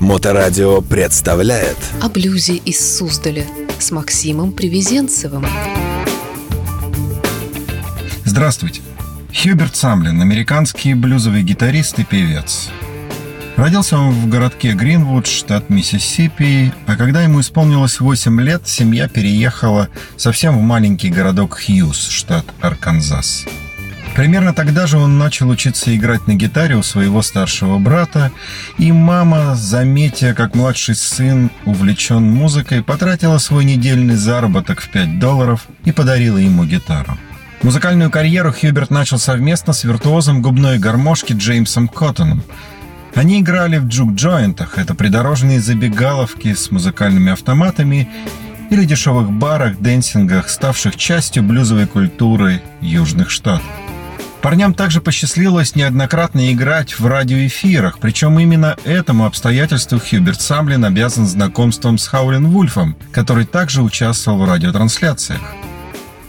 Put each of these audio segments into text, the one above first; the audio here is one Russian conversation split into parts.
Моторадио представляет О блюзе из Суздаля с Максимом Привезенцевым. Здравствуйте. Хьюберт Самлин, американский блюзовый гитарист и певец. Родился он в городке Гринвуд, штат Миссисипи, а когда ему исполнилось 8 лет, семья переехала совсем в маленький городок Хьюз, штат Арканзас. Примерно тогда же он начал учиться играть на гитаре у своего старшего брата, и мама, заметя, как младший сын увлечен музыкой, потратила свой недельный заработок в 5 долларов и подарила ему гитару. Музыкальную карьеру Хьюберт начал совместно с виртуозом губной гармошки Джеймсом Коттоном. Они играли в джук-джойнтах, это придорожные забегаловки с музыкальными автоматами или дешевых барах, дэнсингах, ставших частью блюзовой культуры Южных Штатов. Парням также посчастливилось неоднократно играть в радиоэфирах, причем именно этому обстоятельству Хьюберт Самлин обязан знакомством с Хаулин Вульфом, который также участвовал в радиотрансляциях.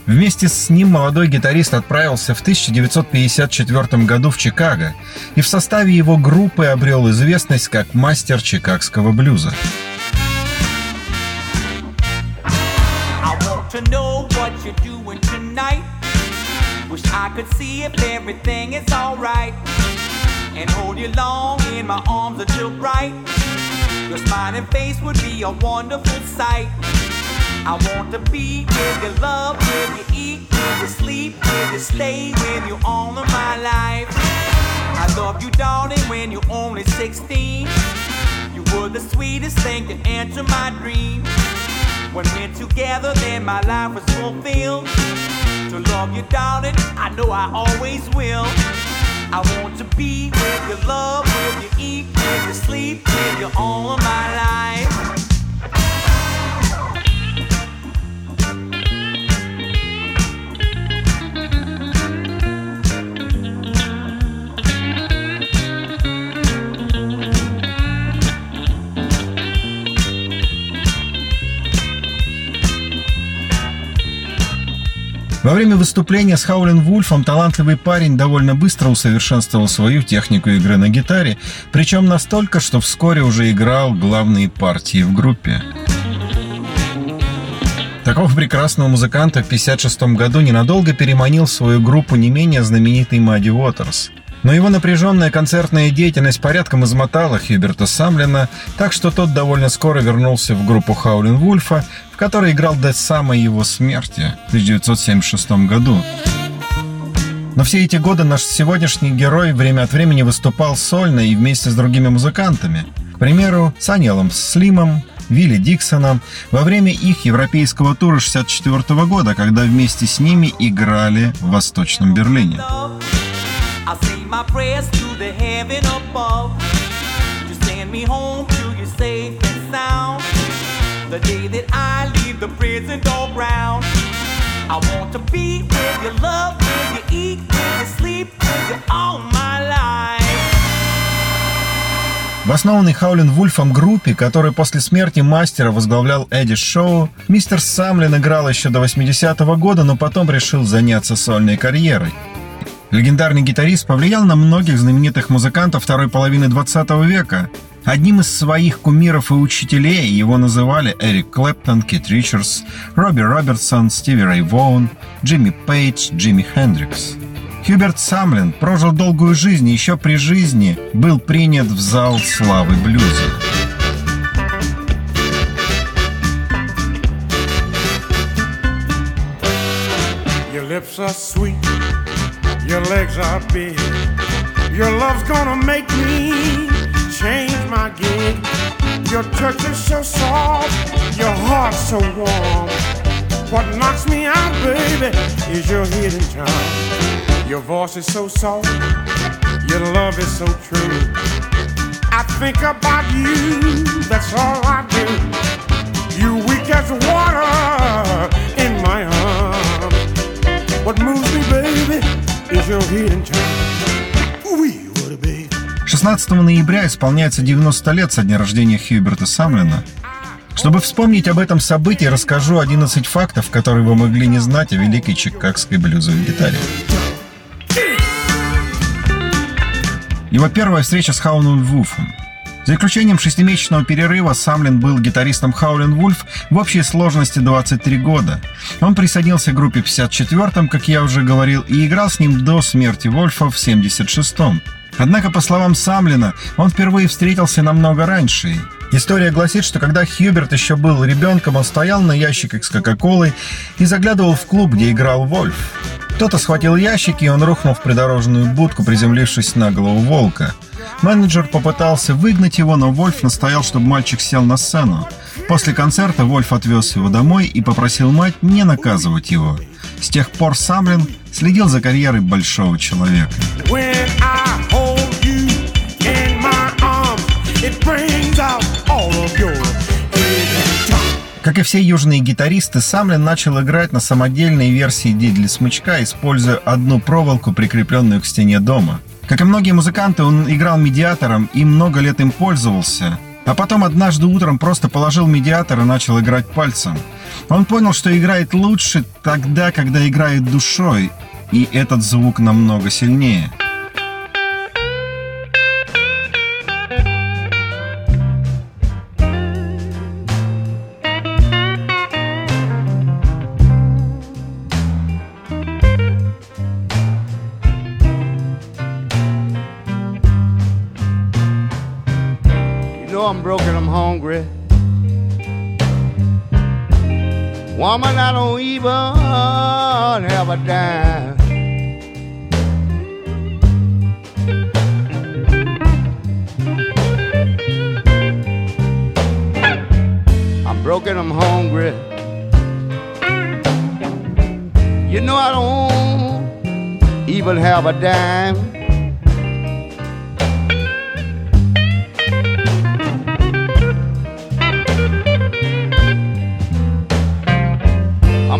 Вместе с ним молодой гитарист отправился в 1954 году в Чикаго и в составе его группы обрел известность как мастер чикагского блюза. I want to know what you're doing tonight. Wish I could see if everything is alright. And hold you long in my arms until bright. Your smiling face would be a wonderful sight. I want to be with you, love, with you eat, with you sleep, with you stay, with you all of my life. I love you, darling, when you're only 16. You were the sweetest thing to enter my dream. When we're together, then my life was fulfilled. To love you, darling, I know I always will. I want to be with you, love, with you eat, with you sleep, with you all of my life. Во время выступления с Хаулин Вульфом талантливый парень довольно быстро усовершенствовал свою технику игры на гитаре, причем настолько, что вскоре уже играл главные партии в группе. Такого прекрасного музыканта в 1956 году ненадолго переманил в свою группу не менее знаменитый Мадди Уотерс. Но его напряженная концертная деятельность порядком измотала Хьюберта Самлина, так что тот довольно скоро вернулся в группу Хаулин Вульфа, в которой играл до самой его смерти в 1976 году. Но все эти годы наш сегодняшний герой время от времени выступал сольно и вместе с другими музыкантами. К примеру, с Анилом Слимом, Вилли Диксоном во время их европейского тура 1964 года, когда вместе с ними играли в Восточном Берлине. Above. To send me home to you safe. The day that I leave the prison door ground. I want to be with you, love, with you eat, with you sleep, with you all my life. В основанной Хаулин Вульфом группе, которую после смерти мастера возглавлял Эдди Шоу, мистер Самлин играл еще до 80-го года, но потом решил заняться сольной карьерой. Легендарный гитарист повлиял на многих знаменитых музыкантов второй половины 20 века. Одним из своих кумиров и учителей его называли Эрик Клэптон, Кит Ричардс, Робби Робертсон, Стиви Рэй Воун, Джимми Пейдж, Джимми Хендрикс. Хьюберт Самлин прожил долгую жизнь и еще при жизни был принят в зал славы блюза. Your lips are sweet, your legs are big. Your love's gonna make me change my gig. Your touch is so soft, your heart so warm. What knocks me out, baby, is your hidden charm. Your voice is so soft, your love is so true. I think about you, that's all I do. You weak as water in my arms. What moves me, baby, is your hidden charm. 16 ноября исполняется 90 лет со дня рождения Хьюберта Самлина. Чтобы вспомнить об этом событии, расскажу 11 фактов, которые вы могли не знать о великой чикагской блюзовой гитаре. Его первая встреча с Хауном Вуфом. За исключением шестимесячного перерыва Самлин был гитаристом Хаулин Вульф в общей сложности 23 года. Он присоединился к группе в 54-м, как я уже говорил, и играл с ним до смерти Вольфа в 76-м. Однако, по словам Самлина, он впервые встретился намного раньше. История гласит, что когда Хьюберт еще был ребенком, он стоял на ящиках с Кока-Колой и заглядывал в клуб, где играл Вольф. Кто-то схватил ящики, и он рухнул в придорожную будку, приземлившись на голову волка. Менеджер попытался выгнать его, но Вольф настоял, чтобы мальчик сел на сцену. После концерта Вольф отвез его домой и попросил мать не наказывать его. С тех пор Самлин следил за карьерой большого человека. Как и все южные гитаристы, Самлин начал играть на самодельной версии дидли смычка, используя одну проволоку, прикрепленную к стене дома. Как и многие музыканты, он играл медиатором и много лет им пользовался. А потом однажды утром просто положил медиатор и начал играть пальцем. Он понял, что играет лучше тогда, когда играет душой, и этот звук намного сильнее. Don't have a dime. I'm broken, I'm hungry. You know I don't even have a dime.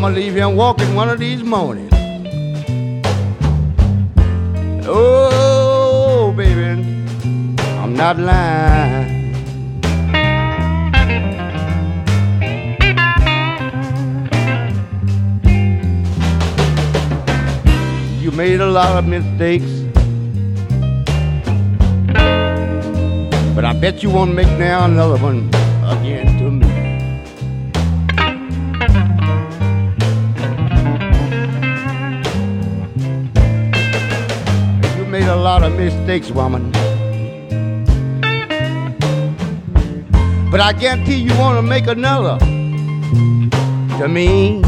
I'ma leave him walking one of these mornings. Oh, baby, I'm not lying. You made a lot of mistakes. But I bet you won't make now another one again made a lot of mistakes, woman. But I guarantee you want to make another to me.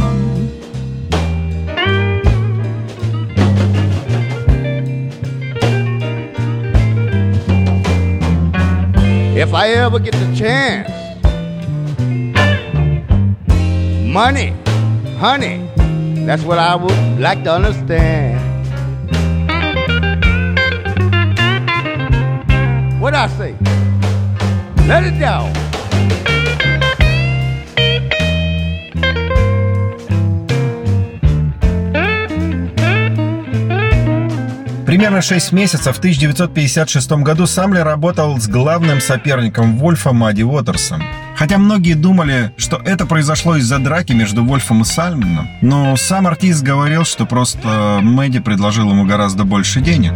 If I ever get the chance, money, honey, that's what I would like to understand. What I say? Let it down. Примерно 6 месяцев в 1956 году Самли работал с главным соперником Вольфа Мадди Уотерсом. Хотя многие думали, что это произошло из-за драки между Вольфом и Сальмином, но сам артист говорил, что просто Мэдди предложил ему гораздо больше денег.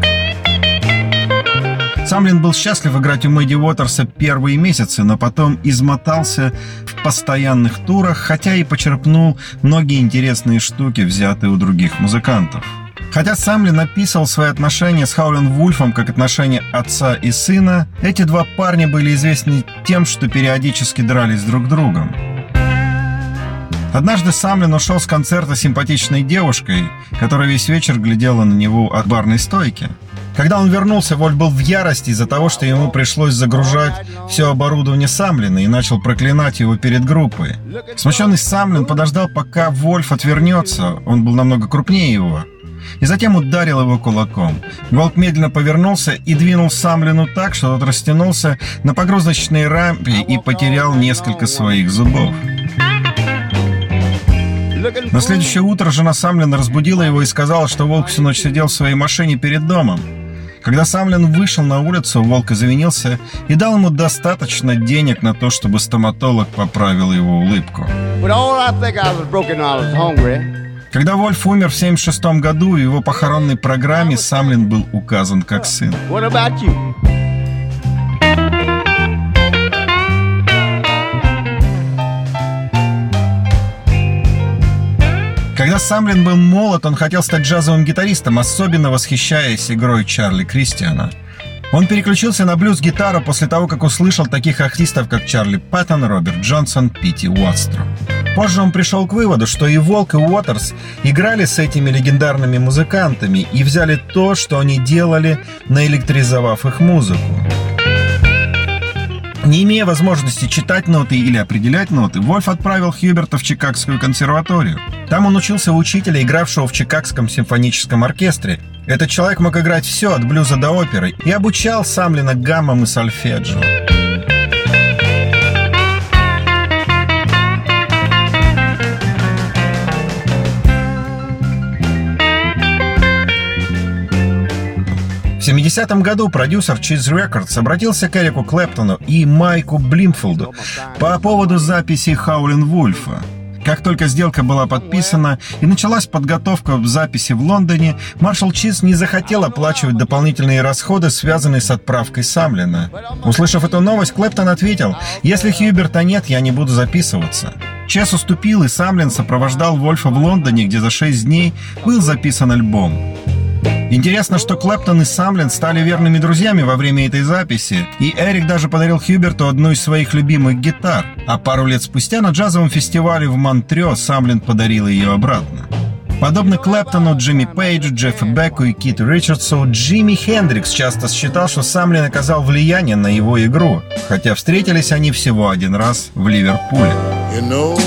Самлин был счастлив играть у Мэдди Уотерса первые месяцы, но потом измотался в постоянных турах, хотя и почерпнул многие интересные штуки, взятые у других музыкантов. Хотя Самли написал свои отношения с Хаулен Вульфом как отношения отца и сына, эти два парня были известны тем, что периодически дрались друг с другом. Однажды Самлин ушел с концерта симпатичной девушкой, которая весь вечер глядела на него от барной стойки. Когда он вернулся, Вольф был в ярости из-за того, что ему пришлось загружать все оборудование Самлина и начал проклинать его перед группой. Смущенный Самлин подождал, пока Вольф отвернется, он был намного крупнее его, и затем ударил его кулаком. Волк медленно повернулся и двинул Самлину так, что тот растянулся на погрузочной рампе и потерял несколько своих зубов. На следующее утро жена Самлина разбудила его и сказала, что Волк всю ночь сидел в своей машине перед домом. Когда Самлин вышел на улицу, Волк извинился и дал ему достаточно денег на то, чтобы стоматолог поправил его улыбку. Когда Вольф умер в 1976 году, в его похоронной программе Самлин был указан как сын. Когда Самлин был молод, он хотел стать джазовым гитаристом, особенно восхищаясь игрой Чарли Кристиана. Он переключился на блюз-гитару после того, как услышал таких артистов, как Чарли Паттон, Роберт Джонсон, Питти Уотстро. Позже он пришел к выводу, что и Волк, и Уотерс играли с этими легендарными музыкантами и взяли то, что они делали, наэлектризовав их музыку. Не имея возможности читать ноты или определять ноты, Вольф отправил Хьюберта в Чикагскую консерваторию. Там он учился у учителя, игравшего в Чикагском симфоническом оркестре. Этот человек мог играть все, от блюза до оперы, и обучал Самлина гаммам и сольфеджио. 70-м году продюсер Cheese Records обратился к Эрику Клэптону и Майку Блимфилду по поводу записи Хаулин Вульфа. Как только сделка была подписана и началась подготовка в записи в Лондоне, маршал Чиз не захотел оплачивать дополнительные расходы, связанные с отправкой Самлина. Услышав эту новость, Клэптон ответил, «Если Хьюберта нет, я не буду записываться». Чес уступил, и Самлин сопровождал Вольфа в Лондоне, где за шесть дней был записан альбом. Интересно, что Клэптон и Самлин стали верными друзьями во время этой записи, и Эрик даже подарил Хьюберту одну из своих любимых гитар, а пару лет спустя на джазовом фестивале в Монтрео Самлин подарил ее обратно. Подобно Клэптону, Джимми Пейджу, Джеффу Беку и Киту Ричардсу, Джимми Хендрикс часто считал, что Самлин оказал влияние на его игру, хотя встретились они всего один раз в Ливерпуле. You know,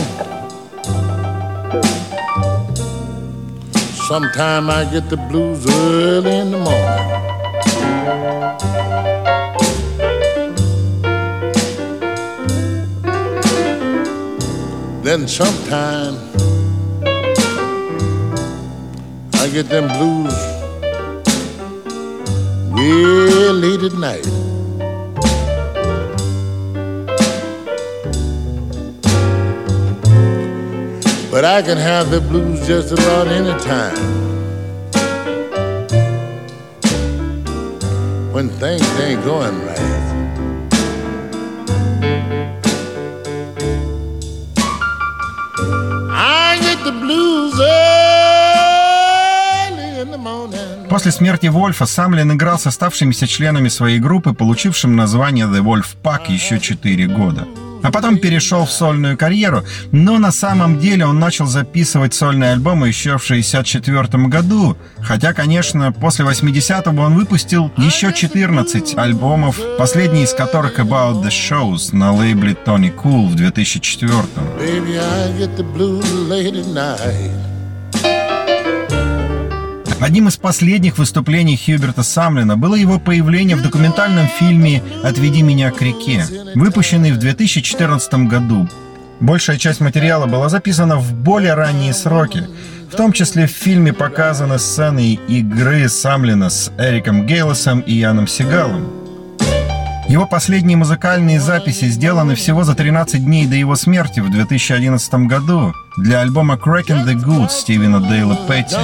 sometime I get the blues early in the morning. Then sometime I get them blues way late at night. But I can have the blues just about any time. When things ain't going right. После смерти Вольфа Самлин играл с оставшимися членами своей группы, получившим название The Wolf Pack еще 4 года. А потом перешел в сольную карьеру, но на самом деле он начал записывать сольные альбомы еще в 1964 году. Хотя, конечно, после 80-го он выпустил еще 14 альбомов, последний из которых About the Shows на лейбле Tony Cool в 2004 Baby, Одним из последних выступлений Хьюберта Самлина было его появление в документальном фильме «Отведи меня к реке», выпущенный в 2014 году. Большая часть материала была записана в более ранние сроки. В том числе в фильме показаны сцены игры Самлина с Эриком Гейлосом и Яном Сигалом. Его последние музыкальные записи сделаны всего за 13 дней до его смерти в 2011 году для альбома «Cracking the Good» Стивена Дейла Петти.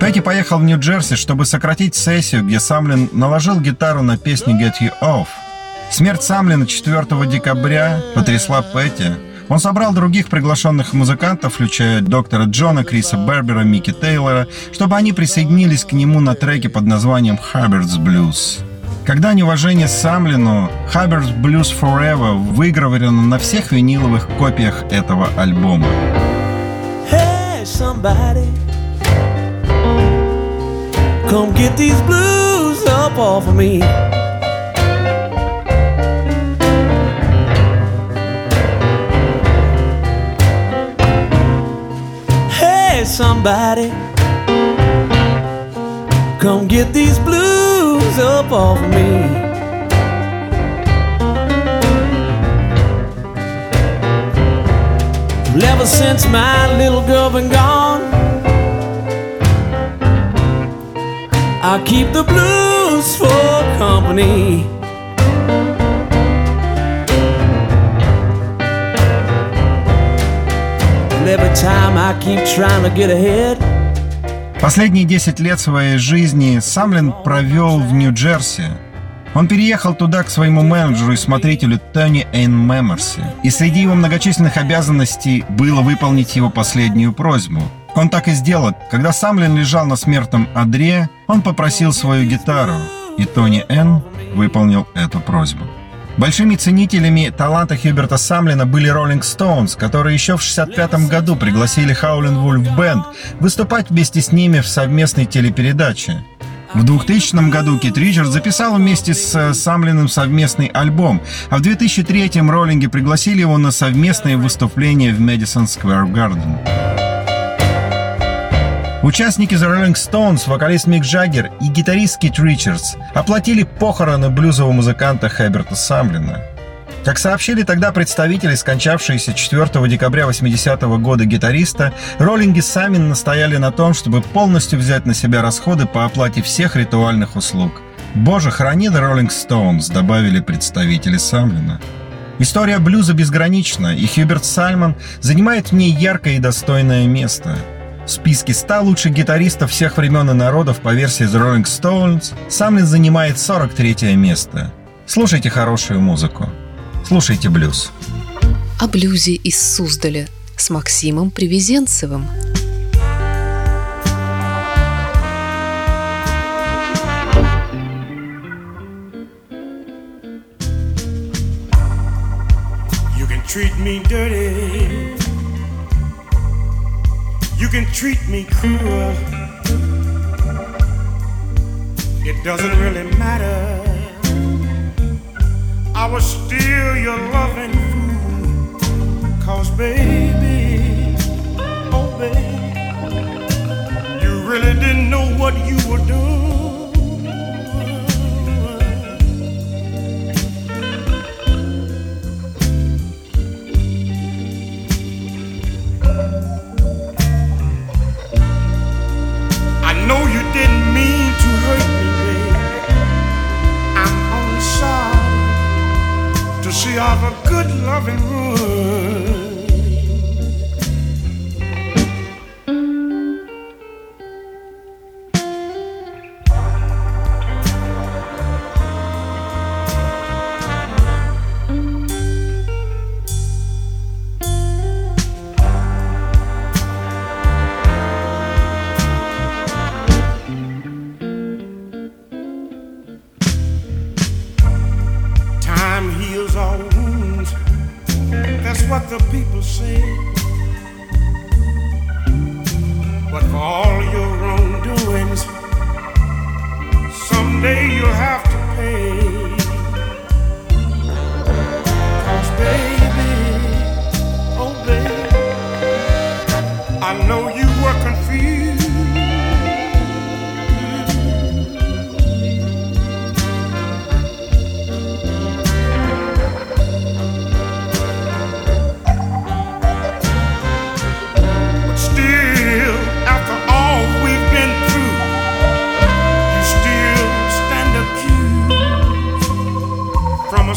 Петти поехал в Нью-Джерси, чтобы сократить сессию, где Самлин наложил гитару на песню «Get You Off». Смерть Самлина 4 декабря потрясла Петти. Он собрал других приглашенных музыкантов, включая доктора Джона, Криса Бербера, Микки Тейлора, чтобы они присоединились к нему на треке под названием «Hubbard's Blues». Когда неуважение Самлину, «Hubbard's Blues Forever» выгравировано на всех виниловых копиях этого альбома. Hey, come get these blues up off of me. Somebody, come get these blues up off of me. Ever since my little girl been gone, I keep the blues for company. Последние 10 лет своей жизни Самлин провел в Нью-Джерси. Он переехал туда к своему менеджеру и смотрителю Тони Эйн Меморси. И среди его многочисленных обязанностей было выполнить его последнюю просьбу. Он так и сделал. Когда Самлин лежал на смертном одре, он попросил свою гитару, и Тони Н выполнил эту просьбу. Большими ценителями таланта Хьюберта Самлина были Rolling Stones, которые еще в 1965 году пригласили Howlin' Wolf Band выступать вместе с ними в совместной телепередаче. В 2000 году Кит Ричард записал вместе с э, Самлиным совместный альбом, а в 2003 роллинги пригласили его на совместное выступление в Madison Square Garden. Участники The Rolling Stones, вокалист Мик Джаггер и гитарист Кит Ричардс оплатили похороны блюзового музыканта Хэберта Самлина. Как сообщили тогда представители скончавшиеся 4 декабря 80 -го года гитариста, роллинги сами настояли на том, чтобы полностью взять на себя расходы по оплате всех ритуальных услуг. «Боже, храни The Rolling Stones», добавили представители Самлина. История блюза безгранична, и Хьюберт Сальмон занимает в ней яркое и достойное место – в списке 100 лучших гитаристов всех времен и народов по версии The Rolling Stones Самлин занимает 43 место. Слушайте хорошую музыку. Слушайте блюз. О блюзе из Суздаля с Максимом Привезенцевым. You can treat me dirty. You can treat me cruel. It doesn't really matter. I was still your loving fool. Cause baby, oh baby, you really didn't know what you were doing. a good loving rule. Oh.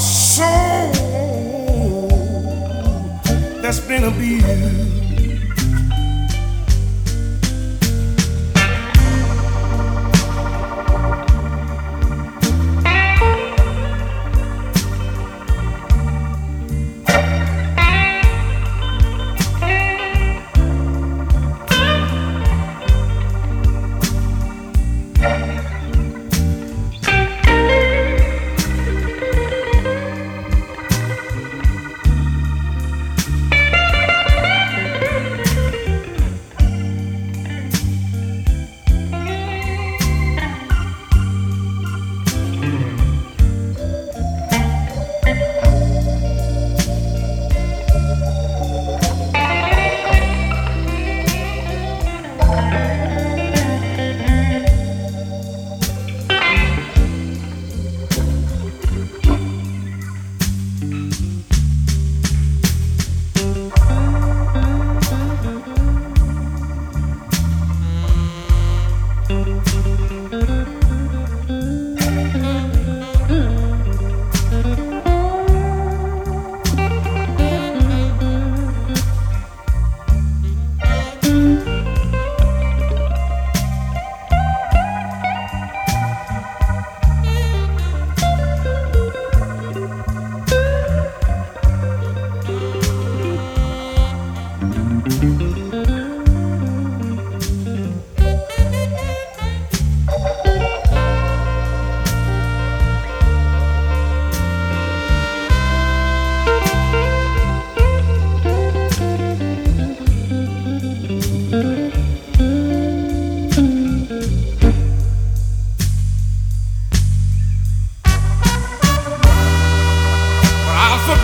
Soul that's been abused.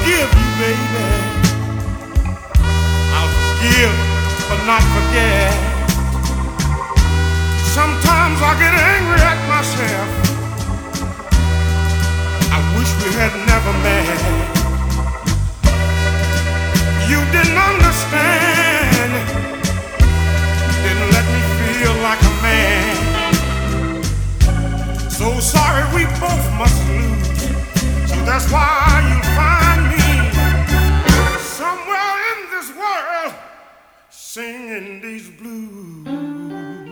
forgive you, baby. I'll forgive but not forget. Sometimes I get angry at myself. I wish we had never met. You didn't understand. Didn't let me feel like a man. So sorry we both must lose. That's why you'll find me somewhere in this world singing these blues.